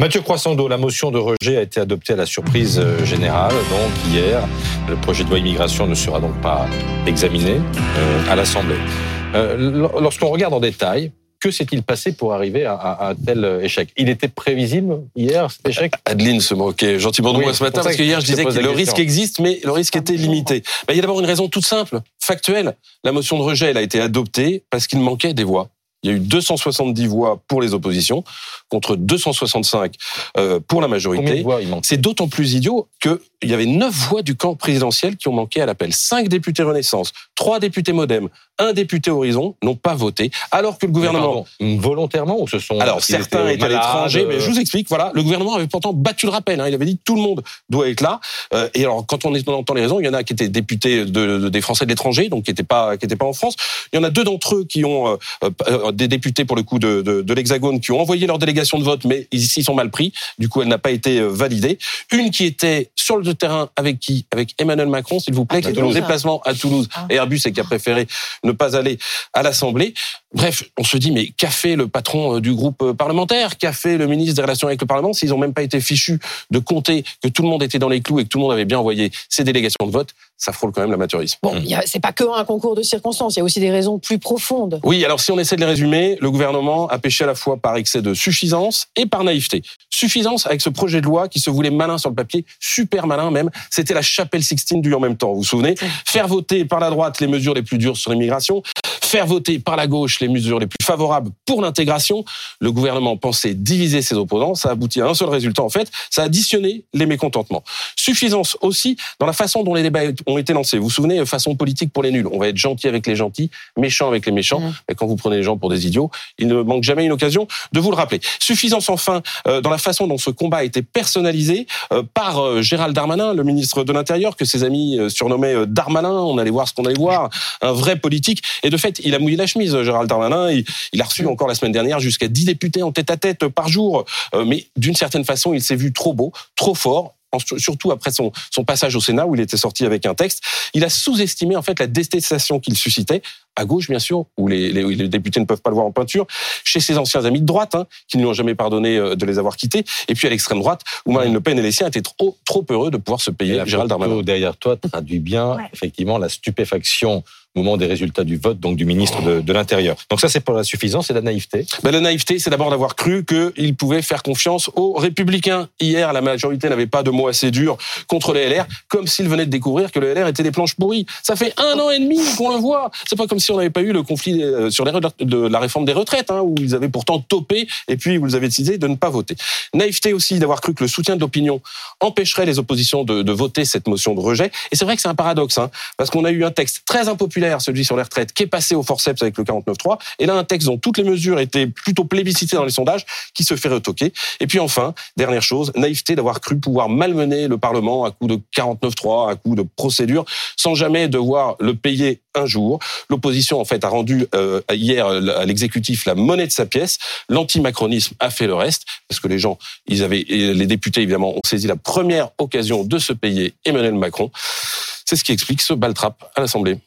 Mathieu Croissando, la motion de rejet a été adoptée à la surprise euh, générale, donc hier. Le projet de loi immigration ne sera donc pas examiné euh, à l'Assemblée. Euh, lorsqu'on regarde en détail, que s'est-il passé pour arriver à, un tel échec? Il était prévisible hier cet échec? Adeline se moquait gentiment de moi ce matin parce que hier je disais que le risque existe, mais le risque était limité. Ben, il y a d'abord une raison toute simple, factuelle. La motion de rejet elle a été adoptée parce qu'il manquait des voix. Il y a eu 270 voix pour les oppositions contre 265 euh, pour la majorité. C'est d'autant plus idiot qu'il y avait 9 voix du camp présidentiel qui ont manqué à l'appel. 5 députés Renaissance, 3 députés Modem, un député Horizon n'ont pas voté, alors que le gouvernement... volontairement ou ce sont... Alors certains étaient à l'étranger, mais je vous explique, voilà, le gouvernement avait pourtant battu le rappel, hein, il avait dit tout le monde doit être là, euh, et alors quand on entend les raisons, il y en a qui étaient députés de, des Français de l'étranger, donc qui n'étaient pas, qui étaient pas en France, il y en a deux d'entre eux qui ont, euh, des députés pour le coup de, de, de l'Hexagone, qui ont envoyé leur délégation de vote, mais ici, ils sont mal pris. Du coup, elle n'a pas été euh, validée. Une qui était sur le terrain avec qui? Avec Emmanuel Macron, s'il vous plaît, qui était en déplacement à Toulouse. Ah. Et Airbus et qui a préféré ne pas aller à l'Assemblée. Bref, on se dit, mais qu'a fait le patron euh, du groupe euh, parlementaire? Qu'a fait le ministre des Relations avec le Parlement? S'ils n'ont même pas été fichus de compter que tout le monde était dans les clous et que tout le monde avait bien envoyé ses délégations de vote, ça frôle quand même l'amateurisme. Bon, c'est pas que un concours de circonstances, il y a aussi des raisons plus profondes. Oui, alors si on essaie de les résumer, le gouvernement a péché à la fois par excès de suffisance et par naïveté. Suffisance avec ce projet de loi qui se voulait malin sur le papier, super malin même. C'était la chapelle Sixtine du en même temps, vous vous souvenez? Faire voter par la droite les mesures les plus dures sur l'immigration, faire voter par la gauche les mesures les plus favorables pour l'intégration. Le gouvernement pensait diviser ses opposants. Ça a abouti à un seul résultat, en fait. Ça a additionné les mécontentements. Suffisance aussi dans la façon dont les débats ont été lancés. Vous vous souvenez, façon politique pour les nuls. On va être gentil avec les gentils, méchant avec les méchants. Mmh. Et quand vous prenez les gens pour des idiots, il ne manque jamais une occasion de vous le rappeler. Suffisance enfin euh, dans la façon dont ce combat a été personnalisé euh, par euh, Gérald Darmanin, le ministre de l'Intérieur, que ses amis surnommaient Darmanin. On allait voir ce qu'on allait voir. Un vrai politique. Et de fait, il a mouillé la chemise, Gérald Darmanin. Il, a reçu encore la semaine dernière jusqu'à 10 députés en tête à tête par jour. Euh, mais d'une certaine façon, il s'est vu trop beau, trop fort surtout après son, son passage au Sénat où il était sorti avec un texte, il a sous-estimé en fait la détestation qu'il suscitait à gauche bien sûr, où les, les, députés ne peuvent pas le voir en peinture, chez ses anciens amis de droite, hein, qui ne lui ont jamais pardonné euh, de les avoir quittés, et puis à l'extrême droite, où Marine Le Pen et les siens étaient trop, trop heureux de pouvoir se payer Gérald Darmanin. derrière toi traduit bien effectivement la stupéfaction moment des résultats du vote, donc du ministre de, l'Intérieur. Donc ça, c'est pour la suffisance et la naïveté. Ben, la naïveté, c'est d'abord d'avoir cru qu'il pouvait faire confiance aux Républicains. Hier, la majorité n'avait pas de mots assez durs contre les LR, comme s'ils venaient de découvrir que les LR étaient des planches pourries. Ça fait un an et demi qu'on le voit. C'est pas comme si on n'avait pas eu le conflit euh, sur les de la réforme des retraites, hein, où ils avaient pourtant topé, et puis vous avez décidé de ne pas voter. Naïveté aussi d'avoir cru que le soutien de l'opinion empêcherait les oppositions de, de, voter cette motion de rejet. Et c'est vrai que c'est un paradoxe, hein, parce qu'on a eu un texte très impopulaire celui sur les retraites, qui est passé au forceps avec le 49.3, et là un texte dont toutes les mesures étaient plutôt plébiscitées dans les sondages, qui se fait retoquer. Et puis enfin, dernière chose, naïveté d'avoir cru pouvoir malmener le Parlement à coup de 49.3, à coup de procédure, sans jamais devoir le payer un jour. L'opposition en fait a rendu euh, hier à l'exécutif la monnaie de sa pièce. L'antimacronisme a fait le reste, parce que les gens, ils avaient, les députés évidemment, ont saisi la première occasion de se payer Emmanuel Macron. C'est ce qui explique ce baltrap à l'Assemblée.